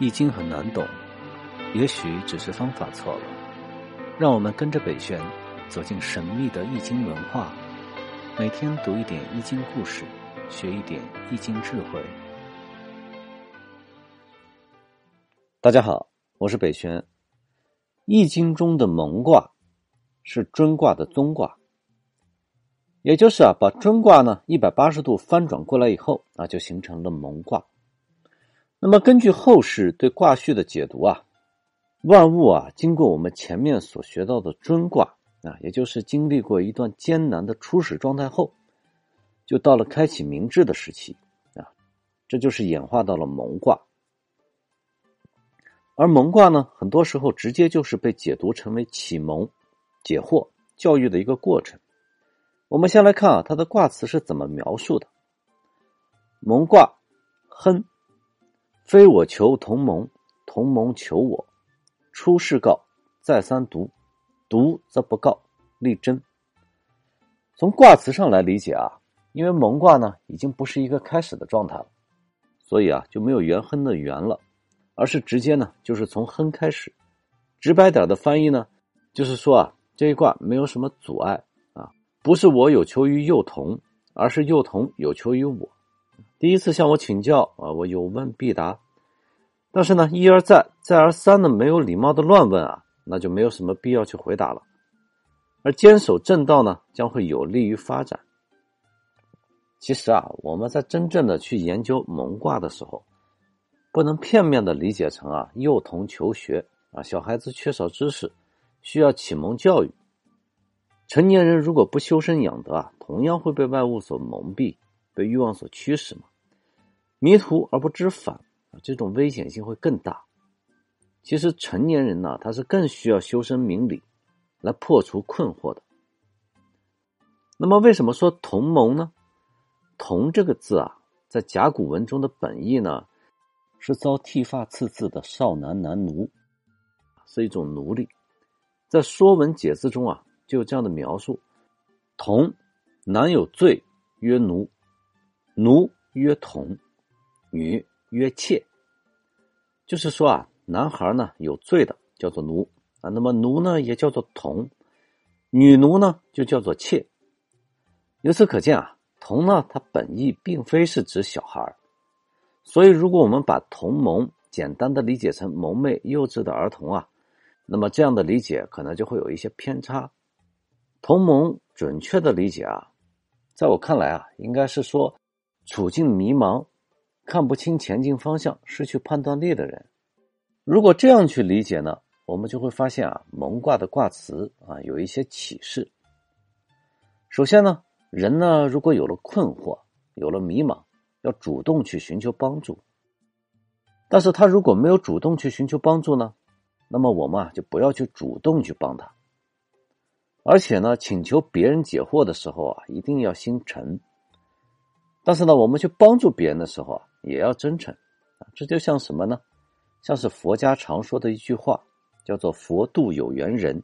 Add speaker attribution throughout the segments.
Speaker 1: 易经很难懂，也许只是方法错了。让我们跟着北玄走进神秘的易经文化，每天读一点易经故事，学一点易经智慧。大家好，我是北玄。易经中的蒙卦是尊卦的宗卦，也就是啊，把尊卦呢一百八十度翻转过来以后，那就形成了蒙卦。那么，根据后世对卦序的解读啊，万物啊，经过我们前面所学到的尊卦啊，也就是经历过一段艰难的初始状态后，就到了开启明智的时期啊，这就是演化到了蒙卦。而蒙卦呢，很多时候直接就是被解读成为启蒙、解惑、教育的一个过程。我们先来看啊，它的卦辞是怎么描述的：蒙卦，亨。非我求同盟，同盟求我。出世告，再三读，读则不告，立真。从卦辞上来理解啊，因为蒙卦呢已经不是一个开始的状态了，所以啊就没有元亨的元了，而是直接呢就是从亨开始。直白点的翻译呢，就是说啊这一卦没有什么阻碍啊，不是我有求于幼童，而是幼童有求于我。第一次向我请教啊，我有问必答。但是呢，一而再，再而三的没有礼貌的乱问啊，那就没有什么必要去回答了。而坚守正道呢，将会有利于发展。其实啊，我们在真正的去研究蒙卦的时候，不能片面的理解成啊，幼童求学啊，小孩子缺少知识，需要启蒙教育。成年人如果不修身养德啊，同样会被外物所蒙蔽。被欲望所驱使嘛，迷途而不知返，这种危险性会更大。其实成年人呢，他是更需要修身明理，来破除困惑的。那么，为什么说同盟呢？同这个字啊，在甲骨文中的本意呢，是遭剃发刺字的少男男奴，是一种奴隶。在《说文解字》中啊，就有这样的描述：同，男有罪，曰奴。奴曰童，女曰妾。就是说啊，男孩呢有罪的叫做奴啊，那么奴呢也叫做童，女奴呢就叫做妾。由此可见啊，童呢它本意并非是指小孩所以如果我们把同盟简单的理解成蒙昧幼稚的儿童啊，那么这样的理解可能就会有一些偏差。同盟准确的理解啊，在我看来啊，应该是说。处境迷茫，看不清前进方向，失去判断力的人，如果这样去理解呢，我们就会发现啊，蒙卦的卦辞啊有一些启示。首先呢，人呢如果有了困惑，有了迷茫，要主动去寻求帮助。但是他如果没有主动去寻求帮助呢，那么我们啊就不要去主动去帮他。而且呢，请求别人解惑的时候啊，一定要心诚。但是呢，我们去帮助别人的时候啊，也要真诚啊。这就像什么呢？像是佛家常说的一句话，叫做“佛度有缘人”。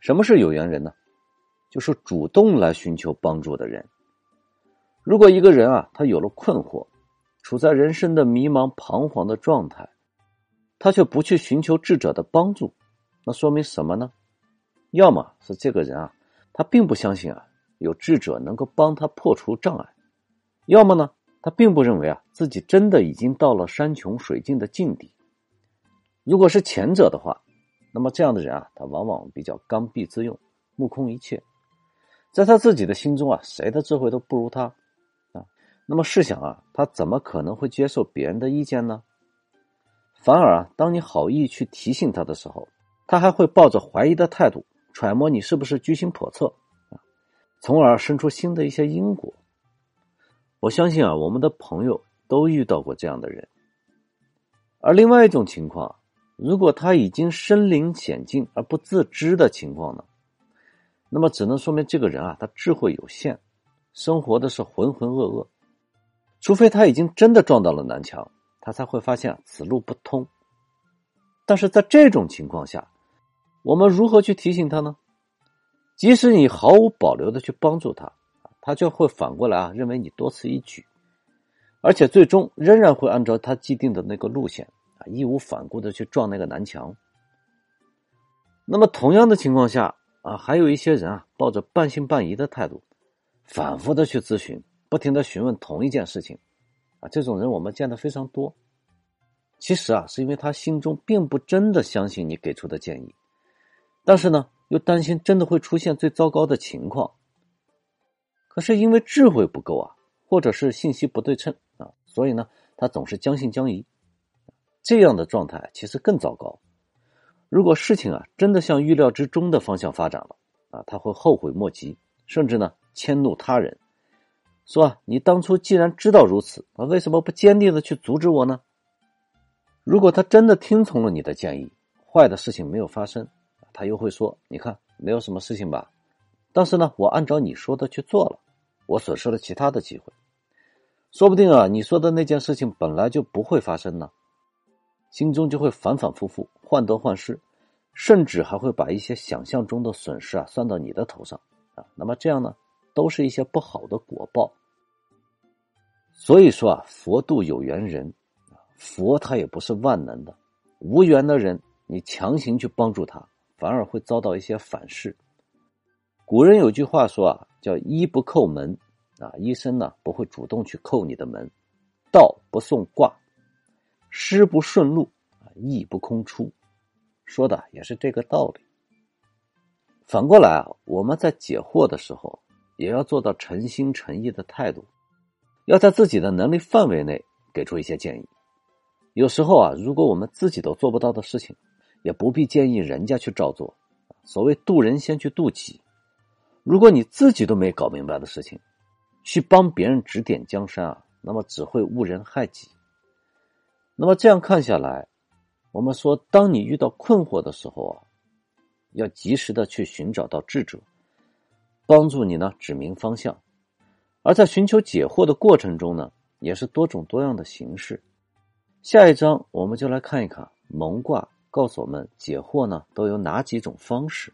Speaker 1: 什么是有缘人呢？就是主动来寻求帮助的人。如果一个人啊，他有了困惑，处在人生的迷茫彷徨的状态，他却不去寻求智者的帮助，那说明什么呢？要么是这个人啊，他并不相信啊，有智者能够帮他破除障碍。要么呢，他并不认为啊自己真的已经到了山穷水尽的境地。如果是前者的话，那么这样的人啊，他往往比较刚愎自用、目空一切，在他自己的心中啊，谁的智慧都不如他啊。那么试想啊，他怎么可能会接受别人的意见呢？反而啊，当你好意去提醒他的时候，他还会抱着怀疑的态度揣摩你是不是居心叵测啊，从而生出新的一些因果。我相信啊，我们的朋友都遇到过这样的人。而另外一种情况，如果他已经身临险境而不自知的情况呢，那么只能说明这个人啊，他智慧有限，生活的是浑浑噩噩。除非他已经真的撞到了南墙，他才会发现此路不通。但是在这种情况下，我们如何去提醒他呢？即使你毫无保留的去帮助他。他就会反过来啊，认为你多此一举，而且最终仍然会按照他既定的那个路线啊，义无反顾的去撞那个南墙。那么同样的情况下啊，还有一些人啊，抱着半信半疑的态度，反复的去咨询，不停的询问同一件事情，啊，这种人我们见的非常多。其实啊，是因为他心中并不真的相信你给出的建议，但是呢，又担心真的会出现最糟糕的情况。可是因为智慧不够啊，或者是信息不对称啊，所以呢，他总是将信将疑。这样的状态其实更糟糕。如果事情啊真的向预料之中的方向发展了啊，他会后悔莫及，甚至呢迁怒他人，说啊你当初既然知道如此，啊为什么不坚定的去阻止我呢？如果他真的听从了你的建议，坏的事情没有发生，他又会说你看没有什么事情吧？但是呢，我按照你说的去做了，我损失了其他的机会，说不定啊你说的那件事情本来就不会发生呢。心中就会反反复复患得患失，甚至还会把一些想象中的损失啊算到你的头上啊。那么这样呢，都是一些不好的果报。所以说啊，佛度有缘人，佛他也不是万能的，无缘的人你强行去帮助他，反而会遭到一些反噬。古人有句话说啊，叫“医不叩门”，啊，医生呢不会主动去叩你的门，道不送卦。师不顺路啊，意不空出，说的也是这个道理。反过来啊，我们在解惑的时候，也要做到诚心诚意的态度，要在自己的能力范围内给出一些建议。有时候啊，如果我们自己都做不到的事情，也不必建议人家去照做。所谓渡人先去渡己，如果你自己都没搞明白的事情，去帮别人指点江山啊，那么只会误人害己。那么这样看下来，我们说，当你遇到困惑的时候啊，要及时的去寻找到智者，帮助你呢指明方向。而在寻求解惑的过程中呢，也是多种多样的形式。下一章我们就来看一看蒙卦告诉我们解惑呢都有哪几种方式。